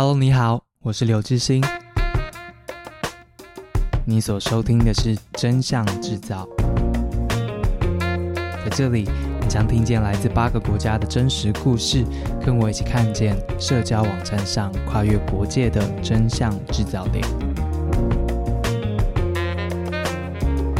Hello，你好，我是刘志兴。你所收听的是《真相制造》，在这里，你将听见来自八个国家的真实故事，跟我一起看见社交网站上跨越国界的真相制造点。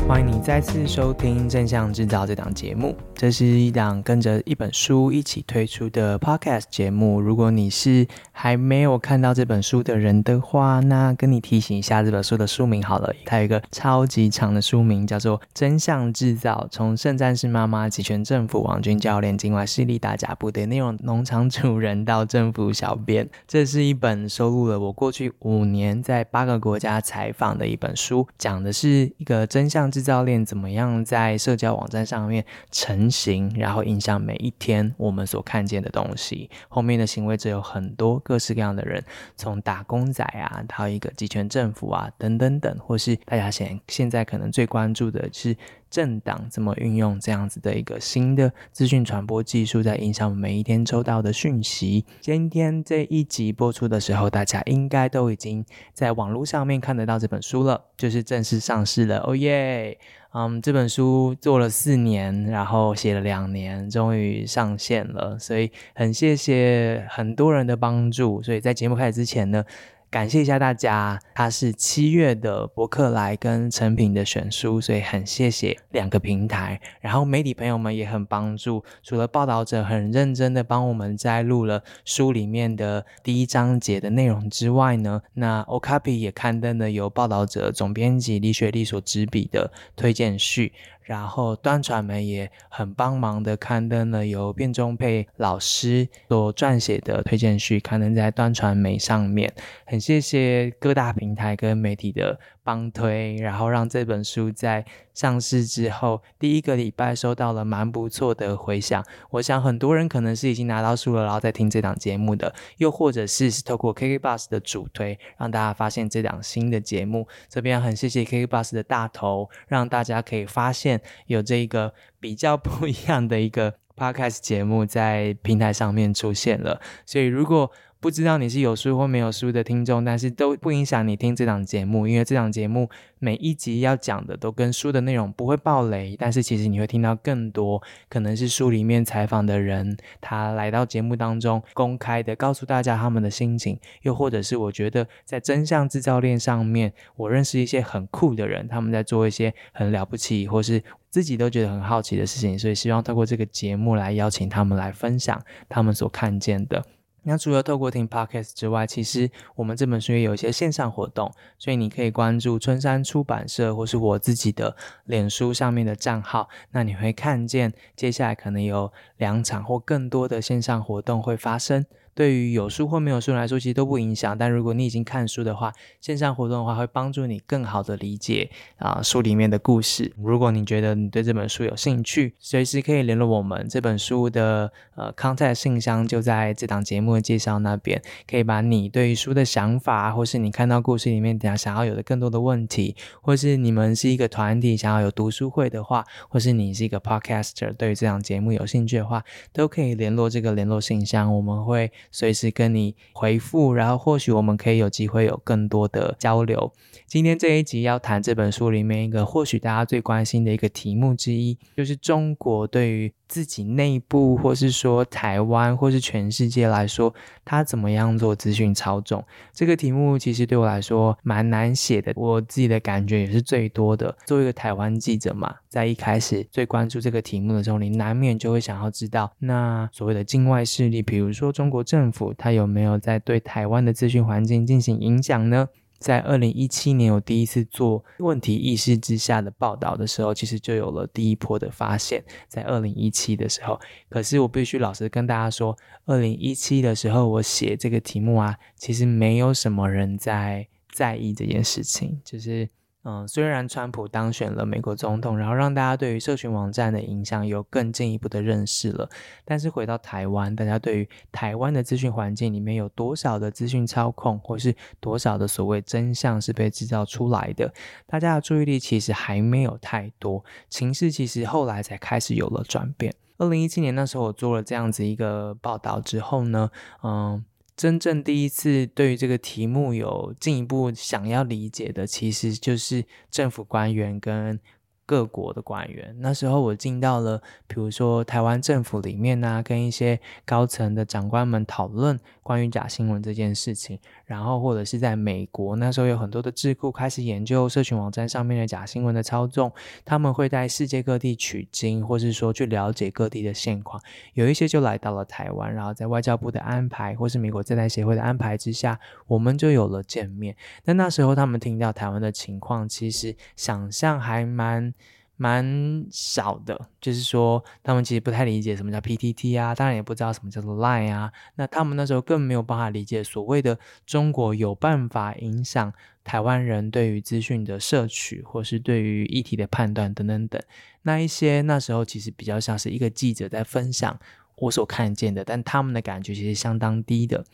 欢迎你再次收听《真相制造》这档节目。这是一档跟着一本书一起推出的 Podcast 节目。如果你是还没有看到这本书的人的话，那跟你提醒一下这本书的书名好了。它有一个超级长的书名，叫做《真相制造：从圣战士妈妈、极权政府、王军教练、境外势力打假部队内容农场主人到政府小编》。这是一本收录了我过去五年在八个国家采访的一本书，讲的是一个真相。制制造链怎么样在社交网站上面成型，然后影响每一天我们所看见的东西。后面的行为者有很多各式各样的人，从打工仔啊，到一个集权政府啊，等等等，或是大家现现在可能最关注的是。政党怎么运用这样子的一个新的资讯传播技术，在影响我们每一天收到的讯息？今天这一集播出的时候，大家应该都已经在网络上面看得到这本书了，就是正式上市了。哦耶！嗯，这本书做了四年，然后写了两年，终于上线了，所以很谢谢很多人的帮助。所以在节目开始之前呢。感谢一下大家，它是七月的博客来跟诚品的选书，所以很谢谢两个平台。然后媒体朋友们也很帮助，除了报道者很认真的帮我们摘录了书里面的第一章节的内容之外呢，那 Okapi 也刊登了由报道者总编辑李雪莉所执笔的推荐序。然后端传媒也很帮忙的刊登了由卞中沛老师所撰写的推荐序，刊登在端传媒上面。很谢谢各大平台跟媒体的帮推，然后让这本书在上市之后第一个礼拜收到了蛮不错的回响。我想很多人可能是已经拿到书了，然后在听这档节目的，又或者是透过 KKBus 的主推，让大家发现这档新的节目。这边很谢谢 KKBus 的大头，让大家可以发现有这个比较不一样的一个 Podcast 节目在平台上面出现了。所以如果不知道你是有书或没有书的听众，但是都不影响你听这档节目，因为这档节目每一集要讲的都跟书的内容不会爆雷，但是其实你会听到更多，可能是书里面采访的人，他来到节目当中公开的告诉大家他们的心情，又或者是我觉得在真相制造链上面，我认识一些很酷的人，他们在做一些很了不起或是自己都觉得很好奇的事情，所以希望透过这个节目来邀请他们来分享他们所看见的。那除了透过听 Podcast 之外，其实我们这本书也有一些线上活动，所以你可以关注春山出版社或是我自己的脸书上面的账号，那你会看见接下来可能有两场或更多的线上活动会发生。对于有书或没有书来说，其实都不影响。但如果你已经看书的话，线上活动的话会帮助你更好的理解啊、呃、书里面的故事。如果你觉得你对这本书有兴趣，随时可以联络我们。这本书的呃 contact 信箱就在这档节目的介绍那边，可以把你对于书的想法，或是你看到故事里面等下想要有的更多的问题，或是你们是一个团体想要有读书会的话，或是你是一个 podcaster 对于这档节目有兴趣的话，都可以联络这个联络信箱，我们会。随时跟你回复，然后或许我们可以有机会有更多的交流。今天这一集要谈这本书里面一个或许大家最关心的一个题目之一，就是中国对于自己内部，或是说台湾，或是全世界来说，他怎么样做资讯操纵？这个题目其实对我来说蛮难写的，我自己的感觉也是最多的。作为一个台湾记者嘛，在一开始最关注这个题目的时候，你难免就会想要知道，那所谓的境外势力，比如说中国政府，它有没有在对台湾的资讯环境进行影响呢？在二零一七年，我第一次做问题意识之下的报道的时候，其实就有了第一波的发现。在二零一七的时候，可是我必须老实跟大家说，二零一七的时候我写这个题目啊，其实没有什么人在在意这件事情，就是。嗯，虽然川普当选了美国总统，然后让大家对于社群网站的影响有更进一步的认识了，但是回到台湾，大家对于台湾的资讯环境里面有多少的资讯操控，或是多少的所谓真相是被制造出来的，大家的注意力其实还没有太多，情势其实后来才开始有了转变。二零一七年那时候我做了这样子一个报道之后呢，嗯。真正第一次对于这个题目有进一步想要理解的，其实就是政府官员跟。各国的官员，那时候我进到了，比如说台湾政府里面呢、啊，跟一些高层的长官们讨论关于假新闻这件事情，然后或者是在美国，那时候有很多的智库开始研究社群网站上面的假新闻的操纵，他们会在世界各地取经，或是说去了解各地的现况，有一些就来到了台湾，然后在外交部的安排，或是美国在台协会的安排之下，我们就有了见面。但那时候他们听到台湾的情况，其实想象还蛮。蛮少的，就是说他们其实不太理解什么叫 PTT 啊，当然也不知道什么叫做 Line 啊。那他们那时候更没有办法理解所谓的中国有办法影响台湾人对于资讯的摄取，或是对于议题的判断等等等。那一些那时候其实比较像是一个记者在分享我所看见的，但他们的感觉其实相当低的。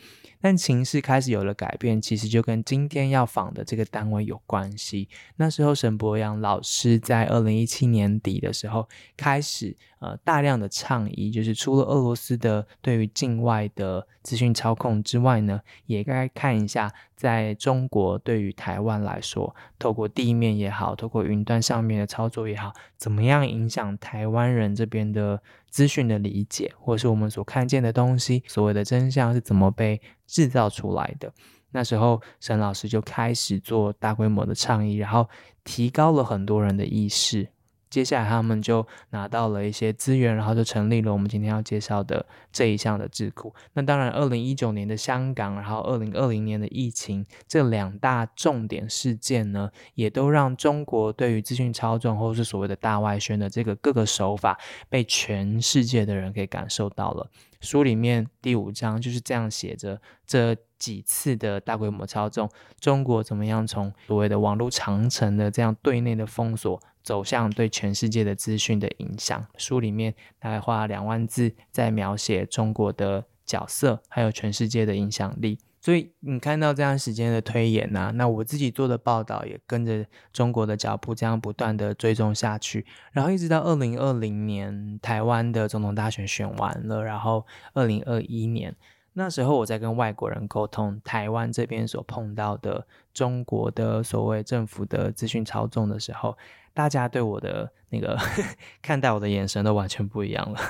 但情势开始有了改变，其实就跟今天要访的这个单位有关系。那时候沈博洋老师在二零一七年底的时候开始，呃，大量的倡议，就是除了俄罗斯的对于境外的资讯操控之外呢，也该看一下在中国对于台湾来说，透过地面也好，透过云端上面的操作也好，怎么样影响台湾人这边的资讯的理解，或是我们所看见的东西，所谓的真相是怎么被制造出来的。那时候，沈老师就开始做大规模的倡议，然后提高了很多人的意识。接下来，他们就拿到了一些资源，然后就成立了我们今天要介绍的这一项的智库。那当然，二零一九年的香港，然后二零二零年的疫情，这两大重点事件呢，也都让中国对于资讯操纵，或是所谓的大外宣的这个各个手法，被全世界的人给感受到了。书里面第五章就是这样写着：这几次的大规模操纵，中国怎么样从所谓的网络长城的这样对内的封锁。走向对全世界的资讯的影响。书里面大概花了两万字在描写中国的角色，还有全世界的影响力。所以你看到这样时间的推演呐、啊，那我自己做的报道也跟着中国的脚步这样不断的追踪下去，然后一直到二零二零年台湾的总统大选选完了，然后二零二一年那时候我在跟外国人沟通台湾这边所碰到的中国的所谓政府的资讯操纵的时候。大家对我的那个 看待我的眼神都完全不一样了，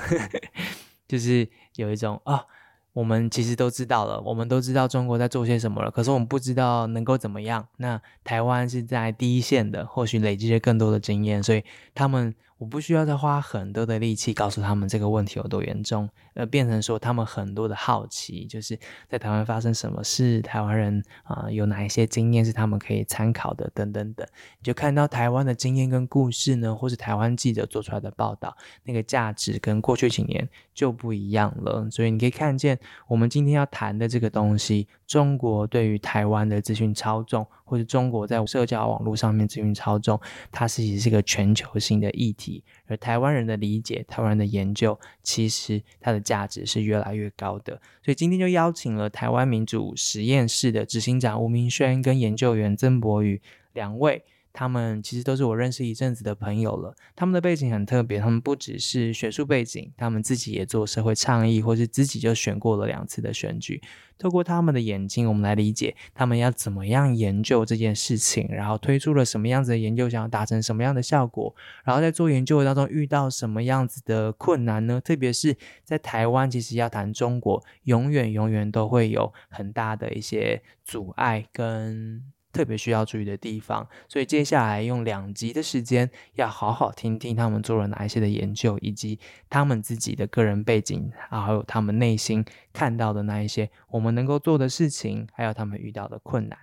就是有一种啊。我们其实都知道了，我们都知道中国在做些什么了，可是我们不知道能够怎么样。那台湾是在第一线的，或许累积了更多的经验，所以他们我不需要再花很多的力气告诉他们这个问题有多严重，呃，变成说他们很多的好奇，就是在台湾发生什么事，台湾人啊、有哪一些经验是他们可以参考的，等等等。你就看到台湾的经验跟故事呢，或是台湾记者做出来的报道，那个价值跟过去几年就不一样了。所以你可以看见。我们今天要谈的这个东西，中国对于台湾的资讯操纵，或者中国在社交网络上面资讯操纵，它其实是一个全球性的议题。而台湾人的理解，台湾人的研究，其实它的价值是越来越高的。所以今天就邀请了台湾民主实验室的执行长吴明轩跟研究员曾博宇两位。他们其实都是我认识一阵子的朋友了。他们的背景很特别，他们不只是学术背景，他们自己也做社会倡议，或是自己就选过了两次的选举。透过他们的眼睛，我们来理解他们要怎么样研究这件事情，然后推出了什么样子的研究，想要达成什么样的效果，然后在做研究当中遇到什么样子的困难呢？特别是在台湾，其实要谈中国，永远永远都会有很大的一些阻碍跟。特别需要注意的地方，所以接下来用两集的时间，要好好听听他们做了哪一些的研究，以及他们自己的个人背景，还有他们内心看到的那一些我们能够做的事情，还有他们遇到的困难。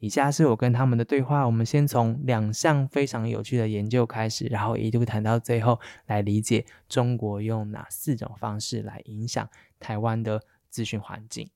以下是我跟他们的对话，我们先从两项非常有趣的研究开始，然后一路谈到最后，来理解中国用哪四种方式来影响台湾的资讯环境。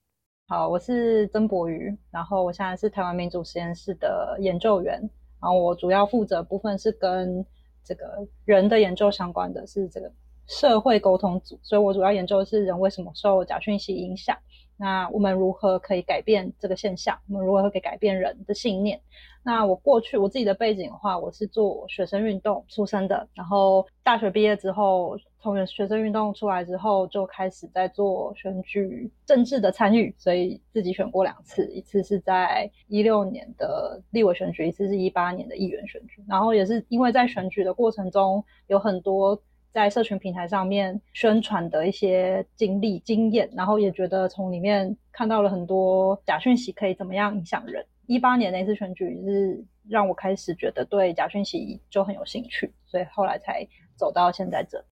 好，我是曾博宇，然后我现在是台湾民主实验室的研究员，然后我主要负责部分是跟这个人的研究相关的，是这个社会沟通组，所以我主要研究的是人为什么受假讯息影响。那我们如何可以改变这个现象？我们如何可以改变人的信念？那我过去我自己的背景的话，我是做学生运动出身的，然后大学毕业之后，从学生运动出来之后，就开始在做选举政治的参与，所以自己选过两次，一次是在一六年的立委选举，一次是一八年的议员选举，然后也是因为在选举的过程中有很多。在社群平台上面宣传的一些经历经验，然后也觉得从里面看到了很多假讯息可以怎么样影响人。一八年那次选举是让我开始觉得对假讯息就很有兴趣，所以后来才走到现在这。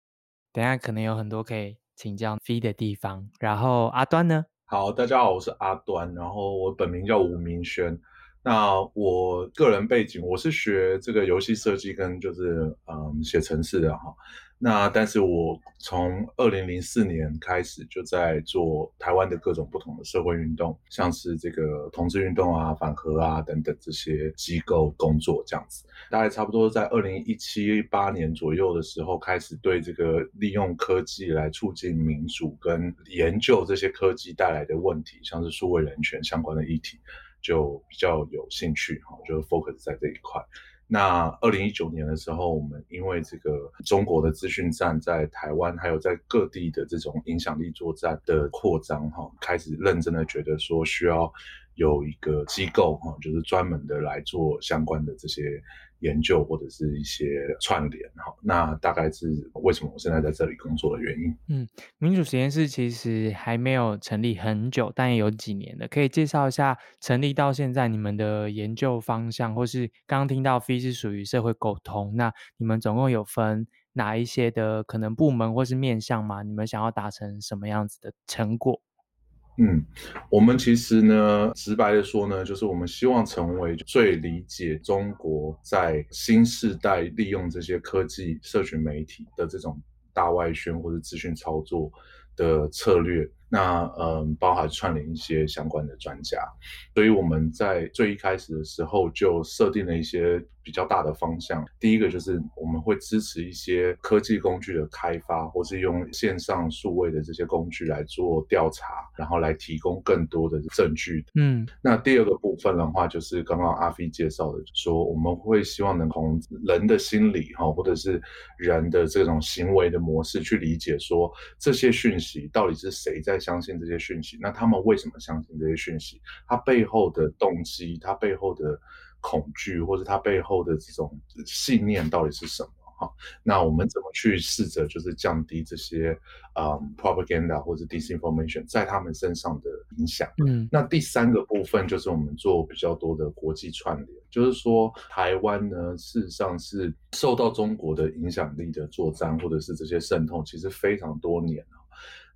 等下可能有很多可以请教 Fee 的地方。然后阿端呢？好，大家好，我是阿端，然后我本名叫吴明轩。那我个人背景，我是学这个游戏设计跟就是嗯写程式的哈。那但是我从二零零四年开始就在做台湾的各种不同的社会运动，像是这个同志运动啊、反核啊等等这些机构工作这样子。大概差不多在二零一七八年左右的时候，开始对这个利用科技来促进民主跟研究这些科技带来的问题，像是数位人权相关的议题，就比较有兴趣哈，就 focus 在这一块。那二零一九年的时候，我们因为这个中国的资讯站在台湾，还有在各地的这种影响力作战的扩张，哈，开始认真的觉得说需要有一个机构，哈，就是专门的来做相关的这些。研究或者是一些串联，哈，那大概是为什么我现在在这里工作的原因。嗯，民主实验室其实还没有成立很久，但也有几年了。可以介绍一下成立到现在你们的研究方向，或是刚刚听到 f 是属于社会沟通，那你们总共有分哪一些的可能部门或是面向吗？你们想要达成什么样子的成果？嗯，我们其实呢，直白的说呢，就是我们希望成为最理解中国在新时代利用这些科技、社群媒体的这种大外宣或者资讯操作的策略。那嗯，包含串联一些相关的专家，所以我们在最一开始的时候就设定了一些比较大的方向。第一个就是我们会支持一些科技工具的开发，或是用线上数位的这些工具来做调查，然后来提供更多的证据。嗯，那第二个部分的话，就是刚刚阿飞介绍的，说我们会希望能从人的心理哈，或者是人的这种行为的模式去理解，说这些讯息到底是谁在相信这些讯息，那他们为什么相信这些讯息？他背后的动机，他背后的恐惧，或者他背后的这种信念到底是什么？哈，那我们怎么去试着就是降低这些嗯 propaganda 或者 disinformation 在他们身上的影响？嗯，那第三个部分就是我们做比较多的国际串联，就是说台湾呢，事实上是受到中国的影响力的作战，或者是这些渗透，其实非常多年了。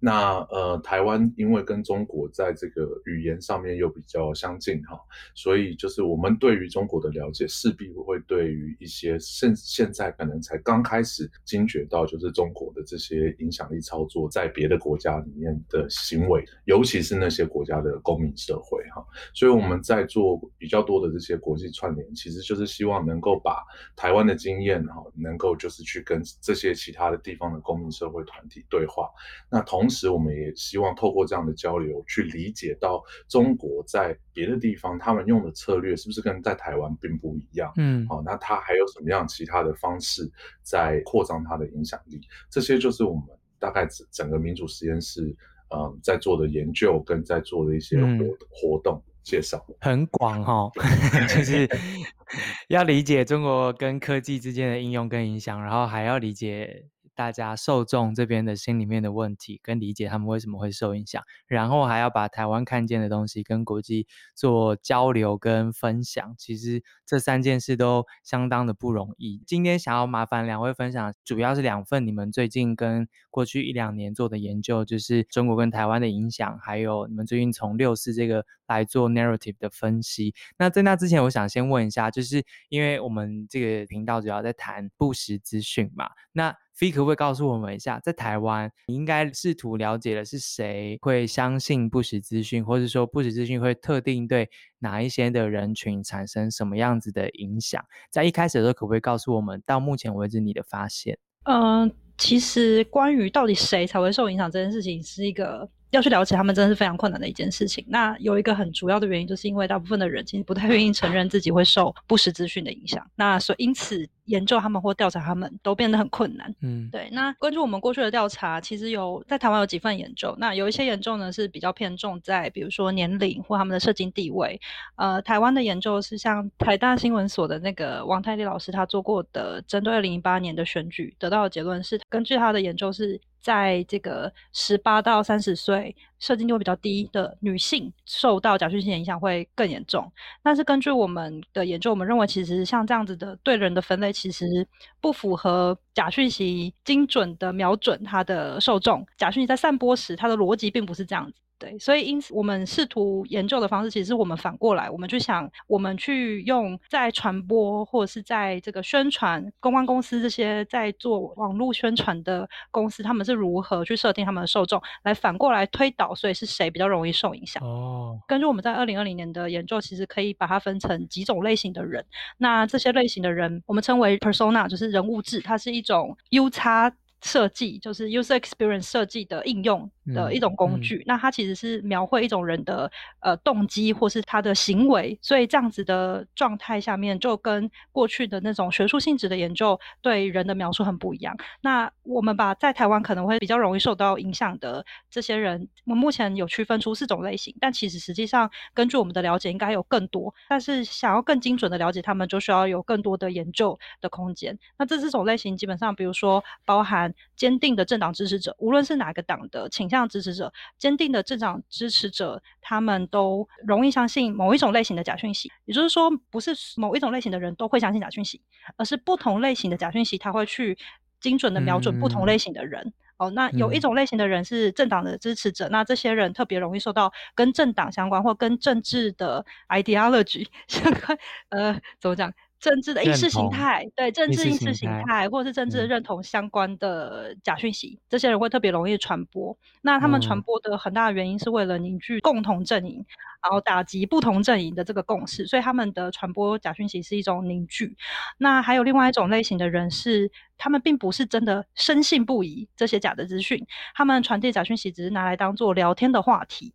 那呃，台湾因为跟中国在这个语言上面又比较相近哈，所以就是我们对于中国的了解，势必会对于一些现现在可能才刚开始惊觉到，就是中国的这些影响力操作在别的国家里面的行为，尤其是那些国家的公民社会哈，所以我们在做比较多的这些国际串联，其实就是希望能够把台湾的经验哈，能够就是去跟这些其他的地方的公民社会团体对话，那同时。时，我们也希望透过这样的交流，去理解到中国在别的地方他们用的策略是不是跟在台湾并不一样？嗯，好，那他还有什么样其他的方式在扩张他的影响力？这些就是我们大概整整个民主实验室，嗯，在做的研究跟在做的一些活活动介绍，很广哈，就是要理解中国跟科技之间的应用跟影响，然后还要理解。大家受众这边的心里面的问题，跟理解他们为什么会受影响，然后还要把台湾看见的东西跟国际做交流跟分享，其实这三件事都相当的不容易。今天想要麻烦两位分享，主要是两份你们最近跟过去一两年做的研究，就是中国跟台湾的影响，还有你们最近从六四这个来做 narrative 的分析。那在那之前，我想先问一下，就是因为我们这个频道主要在谈不实资讯嘛，那 Fee 可不可以告诉我们一下，在台湾，你应该试图了解的是谁会相信不实资讯，或者说不实资讯会特定对哪一些的人群产生什么样子的影响？在一开始的时候，可不可以告诉我们，到目前为止你的发现？嗯、其实关于到底谁才会受影响这件事情，是一个要去了解他们，真的是非常困难的一件事情。那有一个很主要的原因，就是因为大部分的人其实不太愿意承认自己会受不实资讯的影响。那所以因此，研究他们或调查他们都变得很困难。嗯，对。那关注我们过去的调查，其实有在台湾有几份研究。那有一些研究呢是比较偏重在，比如说年龄或他们的社经地位。呃，台湾的研究是像台大新闻所的那个王太利老师他做过的，针对二零一八年的选举得到的结论是，根据他的研究是。在这个十八到三十岁，射精率会比较低的女性，受到假讯息影响会更严重。但是根据我们的研究，我们认为其实像这样子的对人的分类，其实不符合假讯息精准的瞄准它的受众。假讯息在散播时，它的逻辑并不是这样子。对，所以因此我们试图研究的方式，其实是我们反过来，我们去想，我们去用在传播或者是在这个宣传公关公司这些在做网络宣传的公司，他们是如何去设定他们的受众，来反过来推导，所以是谁比较容易受影响？哦，根据我们在二零二零年的研究，其实可以把它分成几种类型的人。那这些类型的人，我们称为 persona，就是人物志，它是一种 UX 设计，就是 user experience 设计的应用。的一种工具，嗯嗯、那它其实是描绘一种人的呃动机或是他的行为，所以这样子的状态下面就跟过去的那种学术性质的研究对人的描述很不一样。那我们把在台湾可能会比较容易受到影响的这些人，我们目前有区分出四种类型，但其实实际上根据我们的了解，应该有更多。但是想要更精准的了解他们，就需要有更多的研究的空间。那这四种类型基本上，比如说包含坚定的政党支持者，无论是哪个党的倾向。这样支持者，坚定的政党支持者，他们都容易相信某一种类型的假讯息。也就是说，不是某一种类型的人都会相信假讯息，而是不同类型的假讯息，他会去精准的瞄准不同类型的人。嗯、哦，那有一种类型的人是政党的支持者，嗯、那这些人特别容易受到跟政党相关或跟政治的 ideology 相关，呃，怎么讲？政治的意识形态，同对政治意识形态，或者是政治的认同相关的假讯息，嗯、这些人会特别容易传播。那他们传播的很大的原因是为了凝聚共同阵营，嗯、然后打击不同阵营的这个共识，所以他们的传播假讯息是一种凝聚。那还有另外一种类型的人是，他们并不是真的深信不疑这些假的资讯，他们传递假讯息只是拿来当做聊天的话题。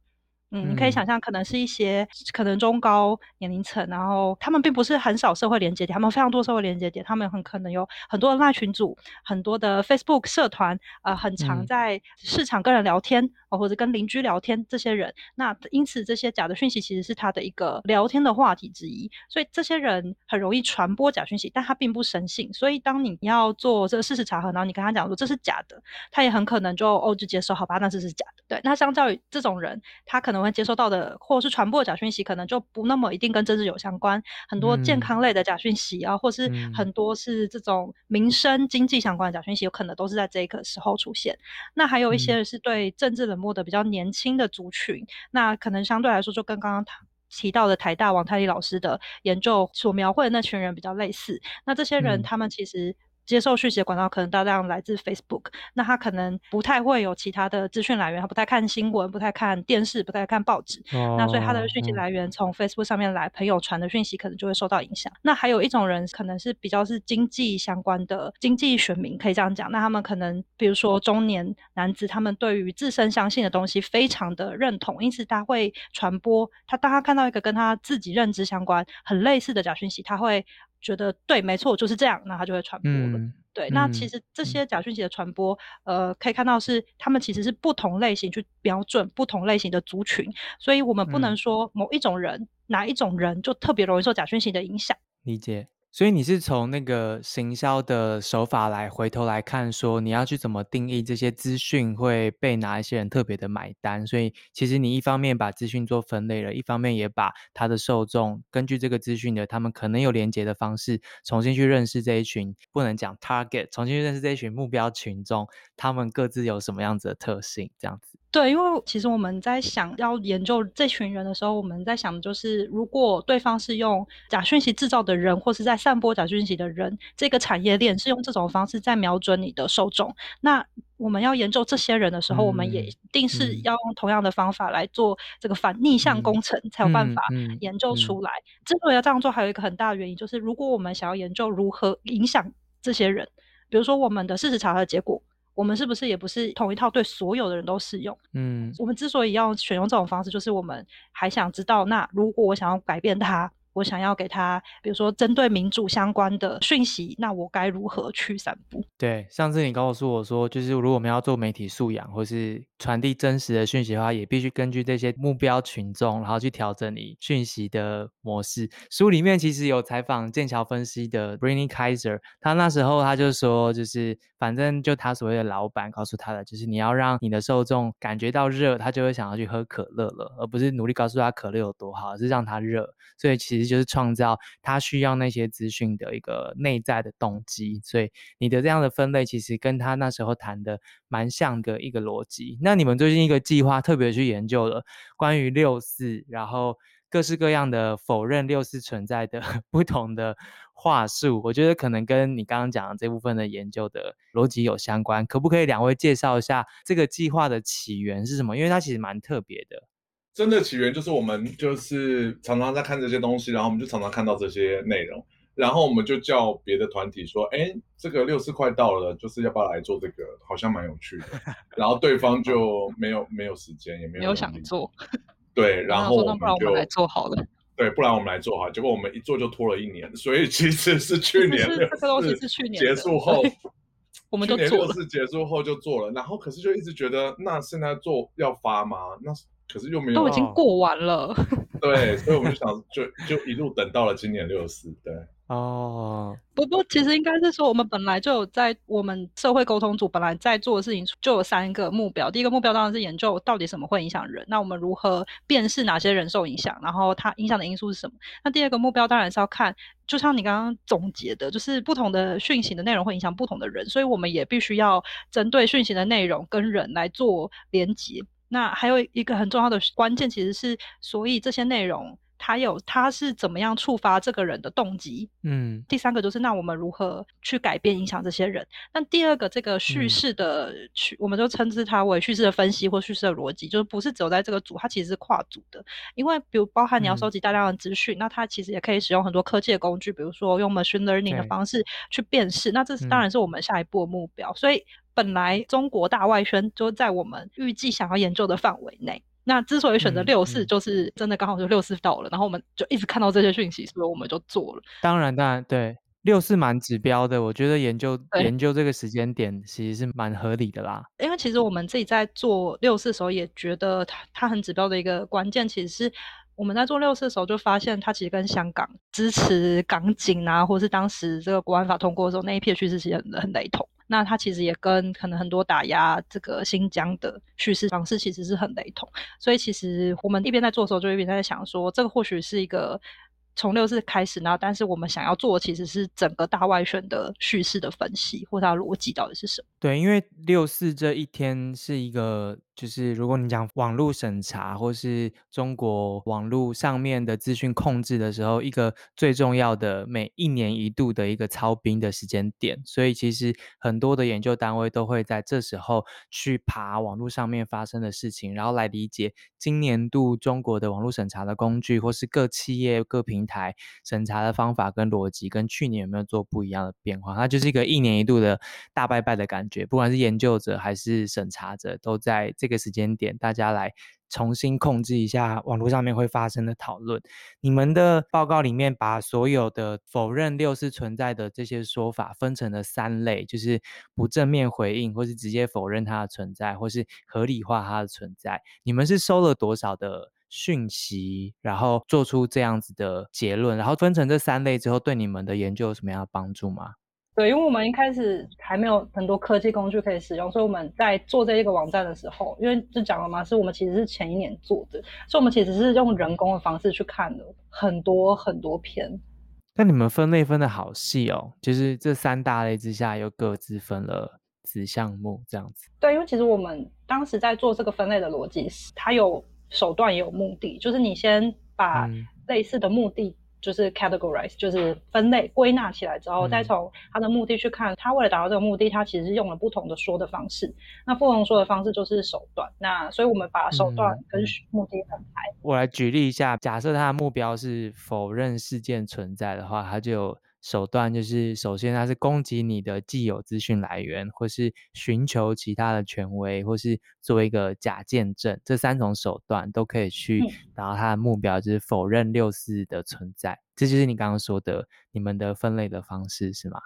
嗯，你可以想象，可能是一些可能中高年龄层，然后他们并不是很少社会连接点，他们非常多社会连接点，他们很可能有很多的 LINE 群组，很多的 Facebook 社团，呃，很常在市场跟人聊天，哦、嗯，或者跟邻居聊天，这些人，那因此这些假的讯息其实是他的一个聊天的话题之一，所以这些人很容易传播假讯息，但他并不深信，所以当你要做这个事实查核，然后你跟他讲说这是假的，他也很可能就哦就接受，好吧，那这是假的，对，那相较于这种人，他可能。会接收到的，或者是传播的假讯息，可能就不那么一定跟政治有相关。很多健康类的假讯息啊，嗯、或是很多是这种民生经济相关的假讯息，有可能都是在这个时候出现。那还有一些是对政治冷漠的比较年轻的族群，嗯、那可能相对来说就跟刚刚提到的台大王泰利老师的研究所描绘的那群人比较类似。那这些人，他们其实。接受讯息的管道可能大量来自 Facebook，那他可能不太会有其他的资讯来源，他不太看新闻，不太看电视，不太看报纸，哦、那所以他的讯息来源从 Facebook 上面来，嗯、朋友传的讯息可能就会受到影响。那还有一种人可能是比较是经济相关的经济选民，可以这样讲，那他们可能比如说中年男子，他们对于自身相信的东西非常的认同，因此他会传播，他当他看到一个跟他自己认知相关很类似的假讯息，他会。觉得对，没错，就是这样，那它就会传播了。嗯、对，那其实这些假讯息的传播，嗯、呃，可以看到是他们其实是不同类型去瞄准不同类型的族群，所以我们不能说某一种人、嗯、哪一种人就特别容易受假讯息的影响。理解。所以你是从那个行销的手法来回头来看，说你要去怎么定义这些资讯会被哪一些人特别的买单？所以其实你一方面把资讯做分类了，一方面也把他的受众根据这个资讯的他们可能有连接的方式，重新去认识这一群，不能讲 target，重新去认识这一群目标群众，他们各自有什么样子的特性，这样子。对，因为其实我们在想要研究这群人的时候，我们在想的就是，如果对方是用假讯息制造的人，或是在散播假讯息的人，这个产业链是用这种方式在瞄准你的受众，那我们要研究这些人的时候，嗯、我们也一定是要用同样的方法来做这个反逆向工程，嗯、才有办法研究出来。之所以要这样做，还有一个很大的原因，就是如果我们想要研究如何影响这些人，比如说我们的事实查核结果。我们是不是也不是同一套对所有的人都适用？嗯，我们之所以要选用这种方式，就是我们还想知道，那如果我想要改变它。我想要给他，比如说针对民主相关的讯息，那我该如何去散布？对，上次你告诉我说，就是如果我们要做媒体素养，或是传递真实的讯息的话，也必须根据这些目标群众，然后去调整你讯息的模式。书里面其实有采访剑桥分析的 Brittany Kaiser，他那时候他就说，就是反正就他所谓的老板告诉他的，就是你要让你的受众感觉到热，他就会想要去喝可乐了，而不是努力告诉他可乐有多好，是让他热。所以其实。就是创造他需要那些资讯的一个内在的动机，所以你的这样的分类其实跟他那时候谈的蛮像的一个逻辑。那你们最近一个计划特别去研究了关于六四，然后各式各样的否认六四存在的 不同的话术，我觉得可能跟你刚刚讲的这部分的研究的逻辑有相关。可不可以两位介绍一下这个计划的起源是什么？因为它其实蛮特别的。真的起源就是我们就是常常在看这些东西，然后我们就常常看到这些内容，然后我们就叫别的团体说：“哎，这个六四快到了，就是要不要来做这个？好像蛮有趣的。”然后对方就没有没有时间，也没有，没有想做。对，然后我们就那不然我们来做好了。对，不然我们来做哈。结果我们一做就拖了一年，所以其实是去年这个东西是去年结束后，我们就做了。去年六四结束后就做了，然后可是就一直觉得，那现在做要发吗？那。可是又没有，都已经过完了。对，所以我们就想，就就一路等到了今年六四。对，哦，不过其实应该是说，我们本来就有在我们社会沟通组本来在做的事情就有三个目标。第一个目标当然是研究到底什么会影响人，那我们如何辨识哪些人受影响，然后它影响的因素是什么？那第二个目标当然是要看，就像你刚刚总结的，就是不同的讯息的内容会影响不同的人，所以我们也必须要针对讯息的内容跟人来做连结。那还有一个很重要的关键，其实是，所以这些内容它有它是怎么样触发这个人的动机？嗯，第三个就是那我们如何去改变影响这些人？那第二个这个叙事的叙，嗯、我们就称之它为叙事的分析或叙事的逻辑，就是不是只有在这个组，它其实是跨组的。因为比如包含你要收集大量的资讯，嗯、那它其实也可以使用很多科技的工具，比如说用 machine learning 的方式去辨识。那这是当然是我们下一步的目标，嗯、所以。本来中国大外宣就在我们预计想要研究的范围内。那之所以选择六四，就是真的刚好就六四到了，嗯嗯、然后我们就一直看到这些讯息，所以我们就做了。当然，当然，对，六四蛮指标的，我觉得研究研究这个时间点其实是蛮合理的啦。因为其实我们自己在做六四的时候，也觉得它它很指标的一个关键，其实是我们在做六四的时候就发现，它其实跟香港支持港警啊，或是当时这个国安法通过的时候那一片叙事其实很很雷同。那它其实也跟可能很多打压这个新疆的叙事方式其实是很雷同，所以其实我们一边在做的时候，就一边在想说，这个或许是一个。从六四开始，然后但是我们想要做的其实是整个大外宣的叙事的分析，或它的逻辑到底是什么？对，因为六四这一天是一个，就是如果你讲网络审查或是中国网络上面的资讯控制的时候，一个最重要的每一年一度的一个操兵的时间点，所以其实很多的研究单位都会在这时候去爬网络上面发生的事情，然后来理解今年度中国的网络审查的工具，或是各企业各平台审查的方法跟逻辑跟去年有没有做不一样的变化？它就是一个一年一度的大拜拜的感觉，不管是研究者还是审查者，都在这个时间点，大家来重新控制一下网络上面会发生的讨论。你们的报告里面把所有的否认六四存在的这些说法分成了三类，就是不正面回应，或是直接否认它的存在，或是合理化它的存在。你们是收了多少的？讯息，然后做出这样子的结论，然后分成这三类之后，对你们的研究有什么样的帮助吗？对，因为我们一开始还没有很多科技工具可以使用，所以我们在做这一个网站的时候，因为就讲了嘛，是我们其实是前一年做的，所以我们其实是用人工的方式去看的很多很多篇。那你们分类分的好细哦，就是这三大类之下又各自分了子项目这样子。对，因为其实我们当时在做这个分类的逻辑是，它有。手段也有目的，就是你先把类似的目的就是 categorize，、嗯、就是分类归纳起来之后，嗯、再从它的目的去看，他为了达到这个目的，他其实是用了不同的说的方式。那不同说的方式就是手段。那所以我们把手段跟目的分开。我来举例一下，假设他的目标是否认事件存在的话，他就有手段就是，首先它是攻击你的既有资讯来源，或是寻求其他的权威，或是做一个假见证，这三种手段都可以去达到它的目标，就是否认六四的存在。这就是你刚刚说的你们的分类的方式，是吗？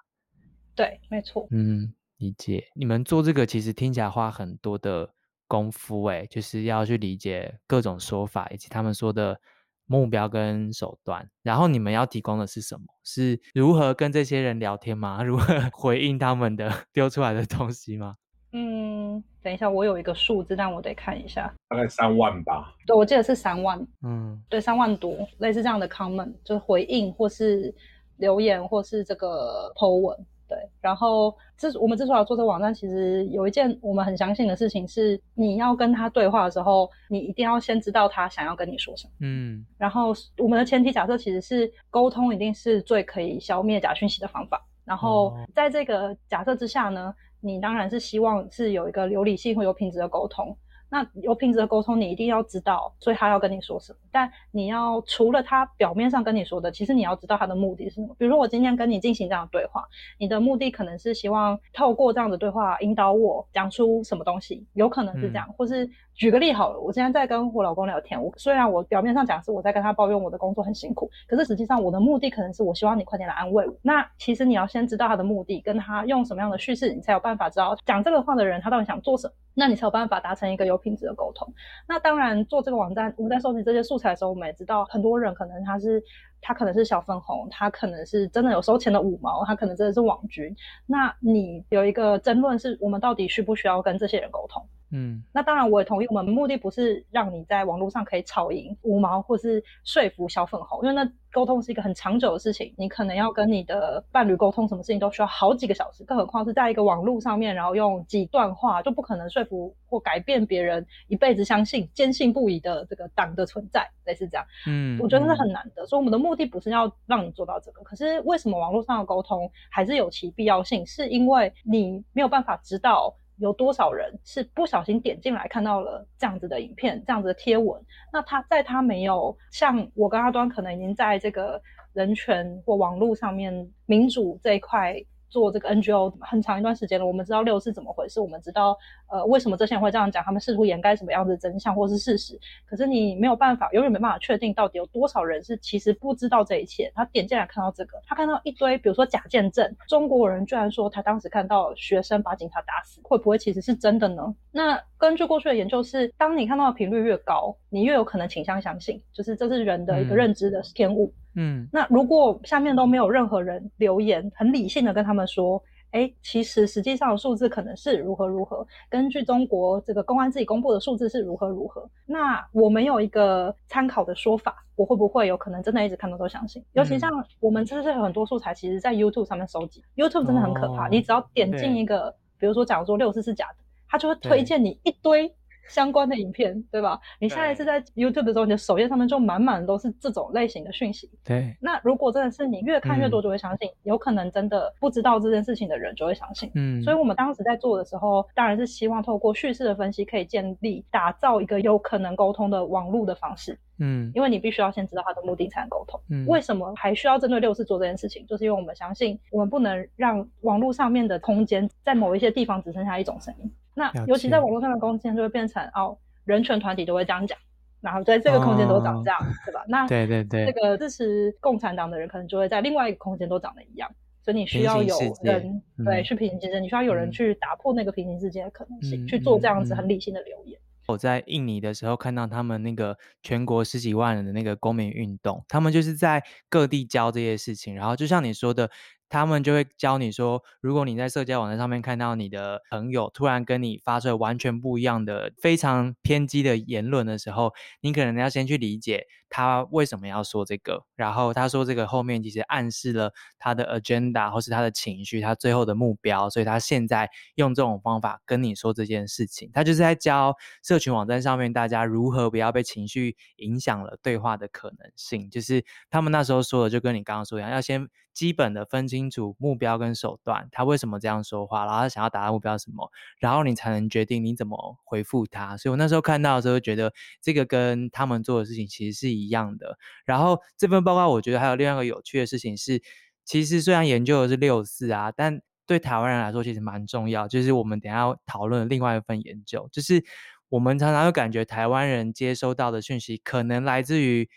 对，没错。嗯，理解。你们做这个其实听起来花很多的功夫，诶，就是要去理解各种说法，以及他们说的。目标跟手段，然后你们要提供的是什么？是如何跟这些人聊天吗？如何回应他们的丢出来的东西吗？嗯，等一下，我有一个数字，但我得看一下，大概三万吧。对，我记得是三万。嗯，对，三万多，类似这样的 comment，就是回应或是留言或是这个 po 文。对，然后这我们之所以要做这个网站，其实有一件我们很相信的事情是，你要跟他对话的时候，你一定要先知道他想要跟你说什么。嗯，然后我们的前提假设其实是沟通一定是最可以消灭假讯息的方法。然后在这个假设之下呢，你当然是希望是有一个有理性或有品质的沟通。那有品质的沟通，你一定要知道，所以他要跟你说什么。但你要除了他表面上跟你说的，其实你要知道他的目的是什么。比如说，我今天跟你进行这样的对话，你的目的可能是希望透过这样的对话引导我讲出什么东西，有可能是这样，嗯、或是。举个例好了，我今天在跟我老公聊天，我虽然我表面上讲是我在跟他抱怨我的工作很辛苦，可是实际上我的目的可能是我希望你快点来安慰我。那其实你要先知道他的目的，跟他用什么样的叙事，你才有办法知道讲这个话的人他到底想做什么，那你才有办法达成一个有品质的沟通。那当然做这个网站，我们在收集这些素材的时候，我们也知道很多人可能他是他可能是小粉红，他可能是真的有收钱的五毛，他可能真的是网军。那你有一个争论是我们到底需不需要跟这些人沟通？嗯，那当然我也同意，我们目的不是让你在网络上可以吵赢五毛，或是说服小粉红，因为那沟通是一个很长久的事情，你可能要跟你的伴侣沟通，什么事情都需要好几个小时，更何况是在一个网络上面，然后用几段话就不可能说服或改变别人一辈子相信、坚信不疑的这个党的存在，类似这样。嗯，我觉得是很难的，所以我们的目的不是要让你做到这个。可是为什么网络上的沟通还是有其必要性？是因为你没有办法知道。有多少人是不小心点进来看到了这样子的影片，这样子的贴文？那他在他没有像我跟阿端，可能已经在这个人权或网络上面民主这一块。做这个 NGO 很长一段时间了，我们知道六是怎么回事，我们知道呃为什么这些人会这样讲，他们试图掩盖什么样子的真相或是事实。可是你没有办法，永远没办法确定到底有多少人是其实不知道这一切。他点进来看到这个，他看到一堆比如说假见证，中国人居然说他当时看到学生把警察打死，会不会其实是真的呢？那根据过去的研究是，当你看到的频率越高，你越有可能倾向相信，就是这是人的一个认知的偏误。嗯嗯，那如果下面都没有任何人留言，很理性的跟他们说，哎，其实实际上的数字可能是如何如何，根据中国这个公安自己公布的数字是如何如何，那我没有一个参考的说法，我会不会有可能真的一直看到都相信？尤其像我们这是很多素材，其实在 YouTube 上面收集，YouTube 真的很可怕，哦、你只要点进一个，比如说假如说六四是假的，它就会推荐你一堆。相关的影片，对吧？你下一次在 YouTube 的时候，你的首页上面就满满都是这种类型的讯息。对。那如果真的是你越看越多，就会相信，嗯，有可能真的不知道这件事情的人就会相信。嗯。所以我们当时在做的时候，当然是希望透过叙事的分析，可以建立、打造一个有可能沟通的网络的方式。嗯。因为你必须要先知道他的目的才能沟通。嗯。为什么还需要针对六四做这件事情？就是因为我们相信，我们不能让网络上面的空间在某一些地方只剩下一种声音。那尤其在网络上的空间就会变成哦，人权团体都会这样讲，然后在这个空间都长这样，哦、对吧？那对对对，这个支持共产党的人可能就会在另外一个空间都长得一样，所以你需要有人对去平行世界，你需要有人去打破那个平行世界的可能性，嗯、去做这样子很理性的留言。我在印尼的时候看到他们那个全国十几万人的那个公民运动，他们就是在各地教这些事情，然后就像你说的。他们就会教你说，如果你在社交网站上面看到你的朋友突然跟你发出完全不一样的、非常偏激的言论的时候，你可能要先去理解他为什么要说这个，然后他说这个后面其实暗示了他的 agenda 或是他的情绪，他最后的目标，所以他现在用这种方法跟你说这件事情，他就是在教社群网站上面大家如何不要被情绪影响了对话的可能性，就是他们那时候说的，就跟你刚刚说一样，要先。基本的分清楚目标跟手段，他为什么这样说话，然后他想要达到目标什么，然后你才能决定你怎么回复他。所以我那时候看到的时候，觉得这个跟他们做的事情其实是一一样的。然后这份报告，我觉得还有另外一个有趣的事情是，其实虽然研究的是六四啊，但对台湾人来说其实蛮重要。就是我们等下讨论另外一份研究，就是我们常常会感觉台湾人接收到的讯息可能来自于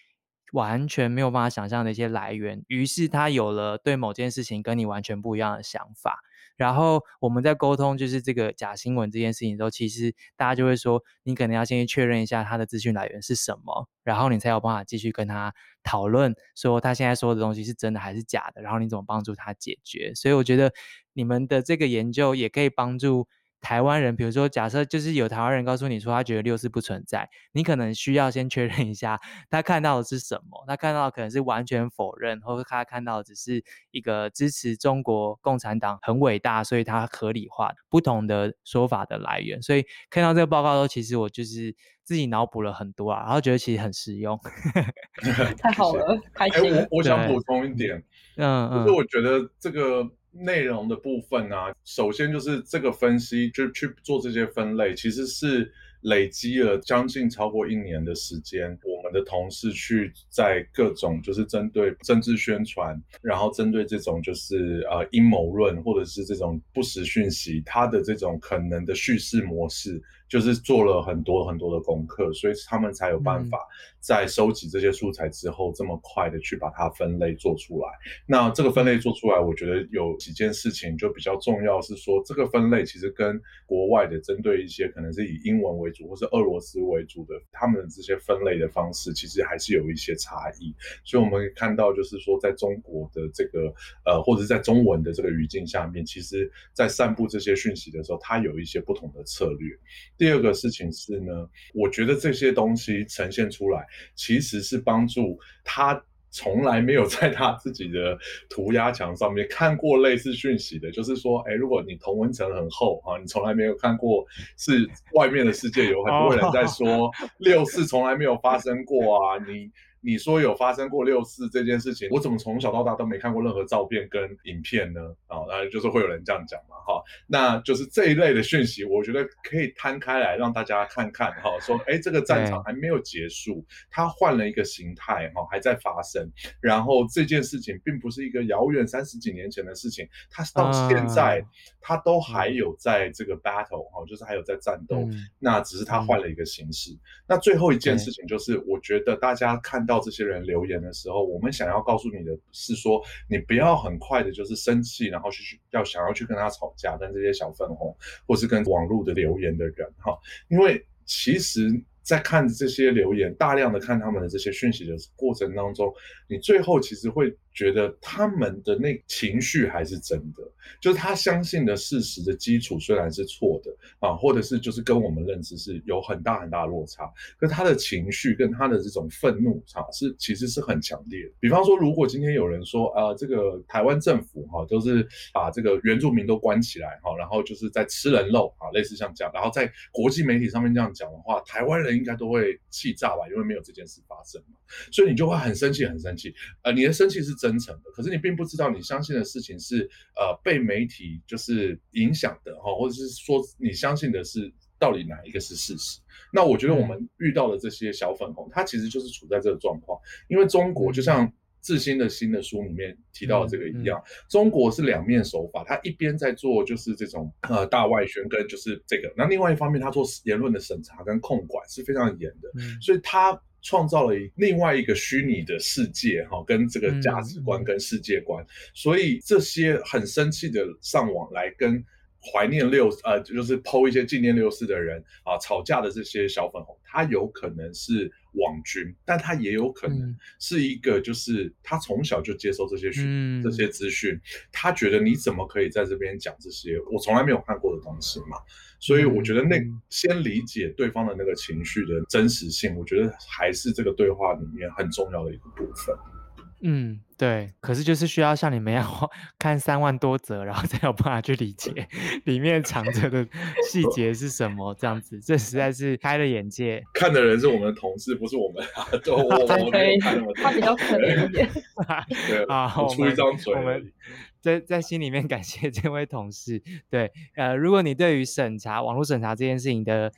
完全没有办法想象的一些来源，于是他有了对某件事情跟你完全不一样的想法。然后我们在沟通就是这个假新闻这件事情的时候，其实大家就会说，你可能要先去确认一下他的资讯来源是什么，然后你才有办法继续跟他讨论，说他现在说的东西是真的还是假的，然后你怎么帮助他解决。所以我觉得你们的这个研究也可以帮助。台湾人，比如说，假设就是有台湾人告诉你说他觉得六四不存在，你可能需要先确认一下他看到的是什么。他看到的可能是完全否认，或者他看到的只是一个支持中国共产党很伟大，所以他合理化不同的说法的来源。所以看到这个报告的时候，其实我就是自己脑补了很多啊，然后觉得其实很实用。太好了，开心。欸、我我想补充一点，嗯，就是我觉得这个。内容的部分啊，首先就是这个分析，就去做这些分类，其实是累积了将近超过一年的时间。我们的同事去在各种就是针对政治宣传，然后针对这种就是呃阴谋论或者是这种不实讯息，它的这种可能的叙事模式。就是做了很多很多的功课，所以他们才有办法在收集这些素材之后，这么快的去把它分类做出来。那这个分类做出来，我觉得有几件事情就比较重要，是说这个分类其实跟国外的针对一些可能是以英文为主或是俄罗斯为主的他们的这些分类的方式，其实还是有一些差异。所以我们看到，就是说在中国的这个呃，或者是在中文的这个语境下面，其实在散布这些讯息的时候，它有一些不同的策略。第二个事情是呢，我觉得这些东西呈现出来，其实是帮助他从来没有在他自己的涂鸦墙上面看过类似讯息的，就是说，哎，如果你同文层很厚啊，你从来没有看过，是外面的世界有很多人在说 六四从来没有发生过啊，你。你说有发生过六四这件事情，我怎么从小到大都没看过任何照片跟影片呢？啊，那就是会有人这样讲嘛，哈，那就是这一类的讯息，我觉得可以摊开来让大家看看，哈，说，哎，这个战场还没有结束，它换了一个形态，哈，还在发生，然后这件事情并不是一个遥远三十几年前的事情，它到现在它都还有在这个 battle，哈，就是还有在战斗，那只是它换了一个形式。那最后一件事情就是，我觉得大家看到。这些人留言的时候，我们想要告诉你的是说，你不要很快的就是生气，然后去要想要去跟他吵架，跟这些小粉红，或是跟网络的留言的人哈，因为其实。在看这些留言，大量的看他们的这些讯息的过程当中，你最后其实会觉得他们的那情绪还是真的，就是他相信的事实的基础虽然是错的啊，或者是就是跟我们认知是有很大很大的落差，可他的情绪跟他的这种愤怒啊是其实是很强烈的。比方说，如果今天有人说啊，这个台湾政府哈都是把这个原住民都关起来哈，然后就是在吃人肉啊，类似像这样，然后在国际媒体上面这样讲的话，台湾人。应该都会气炸吧，因为没有这件事发生嘛，所以你就会很生气，很生气。呃，你的生气是真诚的，可是你并不知道你相信的事情是呃被媒体就是影响的哈，或者是说你相信的是到底哪一个是事实？那我觉得我们遇到的这些小粉红，他其实就是处在这个状况，因为中国就像。自新的新的书里面提到的这个一样，中国是两面手法，他一边在做就是这种呃大外宣跟就是这个，那另外一方面他做言论的审查跟控管是非常严的，嗯、所以他创造了另外一个虚拟的世界哈，跟这个价值观跟世界观，嗯、所以这些很生气的上网来跟。怀念六呃，就是 po 一些纪念六四的人啊，吵架的这些小粉红，他有可能是网军，但他也有可能是一个，就是他从小就接受这些讯、嗯、这些资讯，他觉得你怎么可以在这边讲这些我从来没有看过的东西嘛？所以我觉得那先理解对方的那个情绪的真实性，我觉得还是这个对话里面很重要的一个部分。嗯，对，可是就是需要像你们一样 看三万多则，然后才有办法去理解里面藏着的细 节是什么，这样子，这实在是开了眼界。看的人是我们的同事，不是我们啊，都我 我们看他比较可怜一点。对啊，我出一张嘴。我们在在心里面感谢这位同事。对，呃，如果你对于审查网络审查这件事情的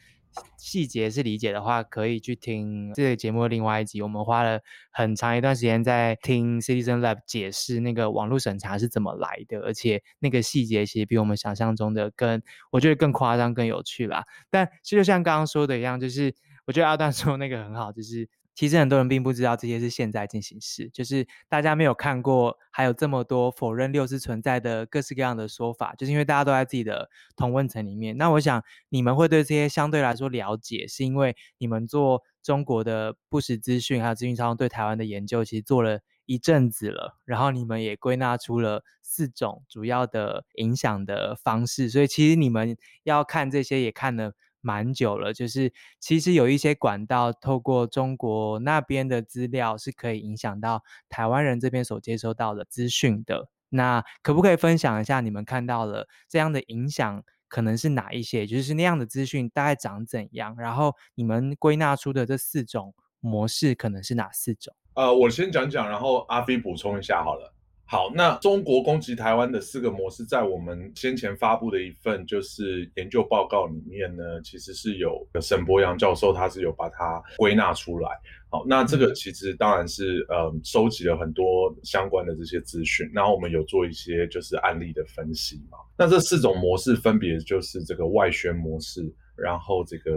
细节是理解的话，可以去听这个节目另外一集。我们花了很长一段时间在听 Citizen Lab 解释那个网络审查是怎么来的，而且那个细节其实比我们想象中的更，我觉得更夸张、更有趣啦。但就像刚刚说的一样，就是我觉得阿段说那个很好，就是。其实很多人并不知道这些是现在进行式，就是大家没有看过，还有这么多否认六四存在的各式各样的说法，就是因为大家都在自己的同温层里面。那我想你们会对这些相对来说了解，是因为你们做中国的不实资讯还有资讯操对台湾的研究，其实做了一阵子了，然后你们也归纳出了四种主要的影响的方式，所以其实你们要看这些也看了。蛮久了，就是其实有一些管道透过中国那边的资料是可以影响到台湾人这边所接收到的资讯的。那可不可以分享一下你们看到了这样的影响可能是哪一些？就是那样的资讯大概长怎样？然后你们归纳出的这四种模式可能是哪四种？呃，我先讲讲，然后阿飞补充一下好了。好，那中国攻击台湾的四个模式，在我们先前发布的一份就是研究报告里面呢，其实是有沈博洋教授，他是有把它归纳出来。好，那这个其实当然是呃收集了很多相关的这些资讯，然后我们有做一些就是案例的分析嘛。那这四种模式分别就是这个外宣模式，然后这个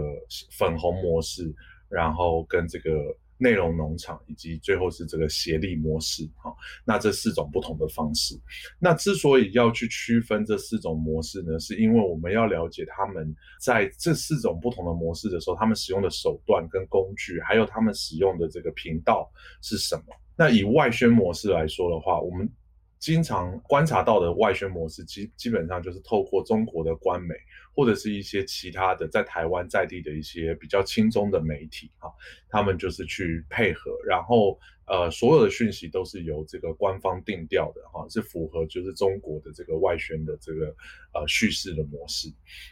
粉红模式，然后跟这个。内容农场以及最后是这个协力模式，哈，那这四种不同的方式。那之所以要去区分这四种模式呢，是因为我们要了解他们在这四种不同的模式的时候，他们使用的手段跟工具，还有他们使用的这个频道是什么。那以外宣模式来说的话，我们经常观察到的外宣模式，基基本上就是透过中国的官媒。或者是一些其他的在台湾在地的一些比较轻松的媒体哈，他们就是去配合，然后呃所有的讯息都是由这个官方定调的哈，是符合就是中国的这个外宣的这个呃叙事的模式。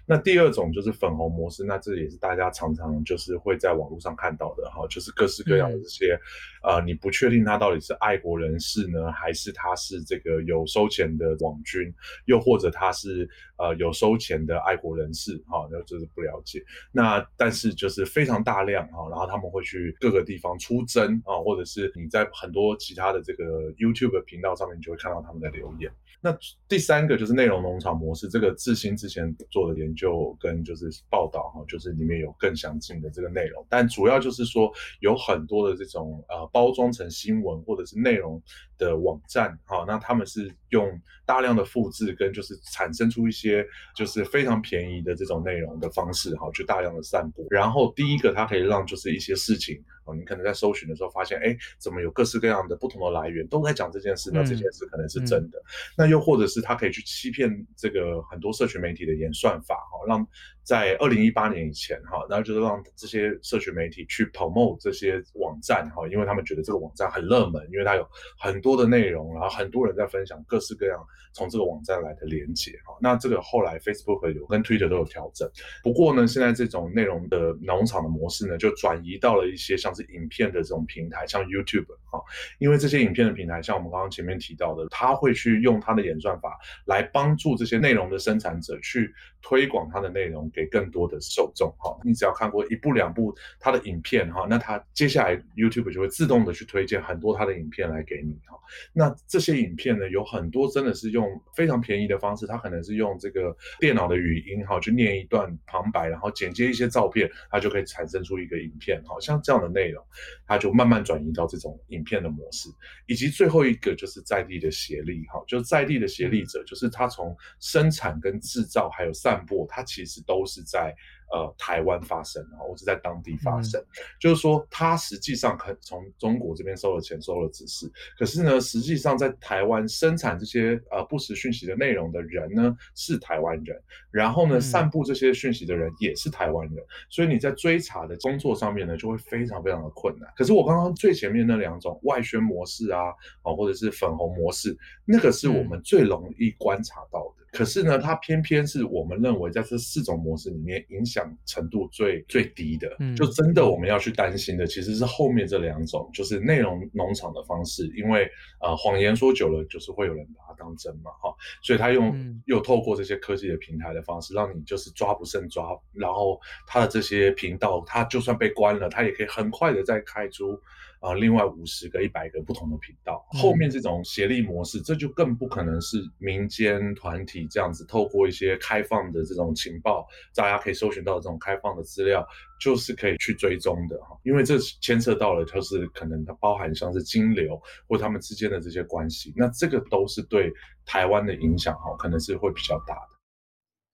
那第二种就是粉红模式，那这也是大家常常就是会在网络上看到的哈，就是各式各样的这些、嗯、呃你不确定他到底是爱国人士呢，还是他是这个有收钱的网军，又或者他是呃有收钱的爱国。人士哈，然后就是不了解，那但是就是非常大量哈，然后他们会去各个地方出征啊，或者是你在很多其他的这个 YouTube 频道上面，你就会看到他们的留言。那第三个就是内容农场模式，这个致新之前做的研究跟就是报道哈，就是里面有更详尽的这个内容，但主要就是说有很多的这种呃包装成新闻或者是内容的网站哈，那他们是用大量的复制跟就是产生出一些就是非常便宜的这种内容的方式哈，去大量的散布。然后第一个它可以让就是一些事情啊，你可能在搜寻的时候发现，哎，怎么有各式各样的不同的来源都在讲这件事，那这件事可能是真的。那又或者是他可以去欺骗这个很多社群媒体的演算法哈，让在二零一八年以前哈，然后就是让这些社群媒体去 promote 这些网站哈，因为他们觉得这个网站很热门，因为它有很多的内容，然后很多人在分享各式各样从这个网站来的连接哈。那这个后来 Facebook 有跟 Twitter 都有调整，不过呢，现在这种内容的农场的模式呢，就转移到了一些像是影片的这种平台，像 YouTube 哈，因为这些影片的平台，像我们刚刚前面提到的，他会去用他的演算法来帮助这些内容的生产者去推广他的内容给更多的受众哈。你只要看过一部两部他的影片哈，那他接下来 YouTube 就会自动的去推荐很多他的影片来给你哈。那这些影片呢，有很多真的是用非常便宜的方式，他可能是用这个电脑的语音哈，去念一段旁白，然后剪接一些照片，它就可以产生出一个影片。好像这样的内容，它就慢慢转移到这种影片的模式。以及最后一个就是在地的协力哈，就是在地的协力者，就是他从生产跟制造还有三播，它其实都是在。呃，台湾发生啊，或者在当地发生，嗯、就是说，它实际上可从中国这边收了钱，收了指示，可是呢，实际上在台湾生产这些呃不实讯息的内容的人呢是台湾人，然后呢，嗯、散布这些讯息的人也是台湾人，所以你在追查的工作上面呢就会非常非常的困难。可是我刚刚最前面那两种外宣模式啊，哦，或者是粉红模式，那个是我们最容易观察到的。嗯可是呢，它偏偏是我们认为在这四种模式里面影响程度最最低的。嗯，就真的我们要去担心的，其实是后面这两种，就是内容农场的方式。因为呃，谎言说久了，就是会有人把它当真嘛，哈，所以他用、嗯、又透过这些科技的平台的方式，让你就是抓不胜抓，然后他的这些频道，他就算被关了，他也可以很快的再开出。啊，另外五十个、一百个不同的频道，后面这种协力模式，这就更不可能是民间团体这样子透过一些开放的这种情报，大家可以搜寻到这种开放的资料，就是可以去追踪的哈。因为这牵涉到了，就是可能它包含像是金流或他们之间的这些关系，那这个都是对台湾的影响哈，可能是会比较大的。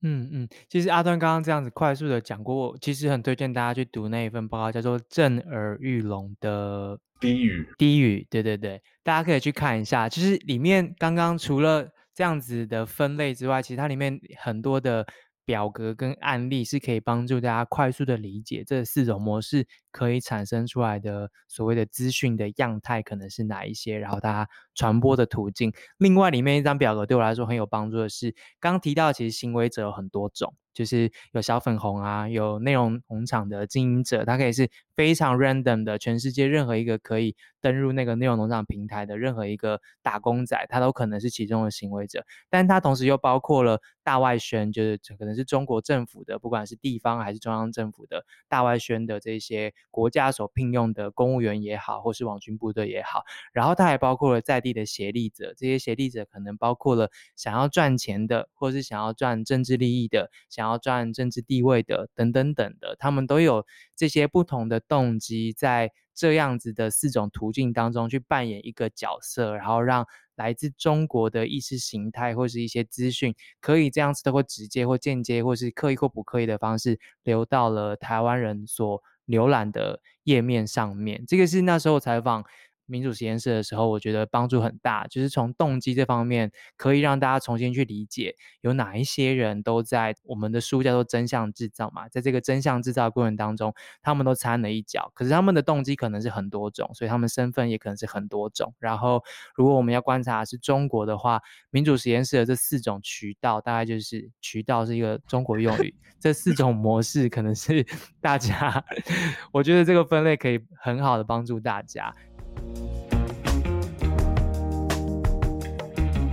嗯嗯，其实阿端刚刚这样子快速的讲过，我其实很推荐大家去读那一份报告，叫做震耳欲聋的低语。低语，对对对，大家可以去看一下。其实里面刚刚除了这样子的分类之外，其实它里面很多的。表格跟案例是可以帮助大家快速的理解这四种模式可以产生出来的所谓的资讯的样态可能是哪一些，然后它传播的途径。另外，里面一张表格对我来说很有帮助的是，刚提到其实行为者有很多种。就是有小粉红啊，有内容农场的经营者，它可以是非常 random 的，全世界任何一个可以登入那个内容农场平台的任何一个打工仔，他都可能是其中的行为者。但他同时又包括了大外宣，就是可能是中国政府的，不管是地方还是中央政府的大外宣的这些国家所聘用的公务员也好，或是网军部队也好。然后他还包括了在地的协力者，这些协力者可能包括了想要赚钱的，或是想要赚政治利益的，想。要赚政治地位的等等等的，他们都有这些不同的动机，在这样子的四种途径当中去扮演一个角色，然后让来自中国的意识形态或是一些资讯，可以这样子的或直接或间接，或是刻意或不刻意的方式，流到了台湾人所浏览的页面上面。这个是那时候采访。民主实验室的时候，我觉得帮助很大，就是从动机这方面可以让大家重新去理解，有哪一些人都在我们的书叫做真相制造嘛，在这个真相制造过程当中，他们都掺了一脚，可是他们的动机可能是很多种，所以他们身份也可能是很多种。然后，如果我们要观察的是中国的话，民主实验室的这四种渠道，大概就是渠道是一个中国用语，这四种模式可能是大家，我觉得这个分类可以很好的帮助大家。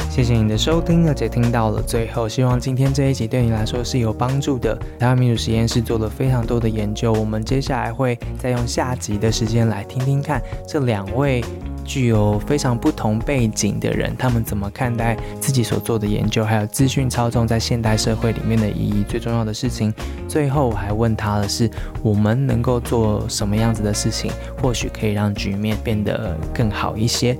谢谢你的收听，而且听到了最后，希望今天这一集对你来说是有帮助的。台湾民主实验室做了非常多的研究，我们接下来会再用下集的时间来听听看这两位具有非常不同背景的人，他们怎么看待自己所做的研究，还有资讯操纵在现代社会里面的意义。最重要的事情，最后我还问他的是，我们能够做什么样子的事情，或许可以让局面变得更好一些。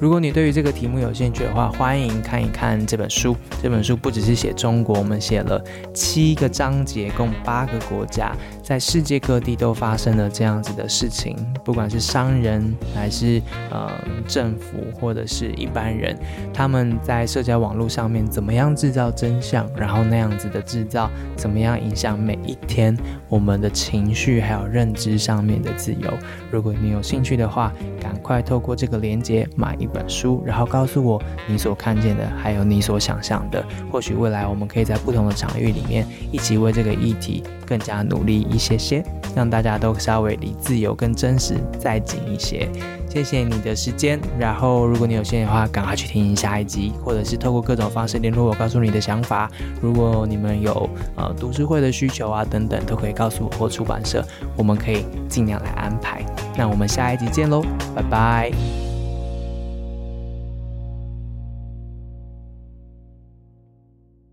如果你对于这个题目有兴趣的话，欢迎看一看这本书。这本书不只是写中国，我们写了七个章节，共八个国家，在世界各地都发生了这样子的事情。不管是商人，还是呃政府，或者是一般人，他们在社交网络上面怎么样制造真相，然后那样子的制造怎么样影响每一天我们的情绪还有认知上面的自由。如果你有兴趣的话，赶快透过这个链接买一本书，然后告诉我你所看见的，还有你所想象的。或许未来我们可以在不同的场域里面，一起为这个议题更加努力一些些，让大家都稍微离自由跟真实再近一些。谢谢你的时间。然后如果你有兴趣的话，赶快去听下一集，或者是透过各种方式联络我，告诉你的想法。如果你们有呃读书会的需求啊等等，都可以告诉我或出版社，我们可以尽量来安排。那我们下一集见喽，拜拜。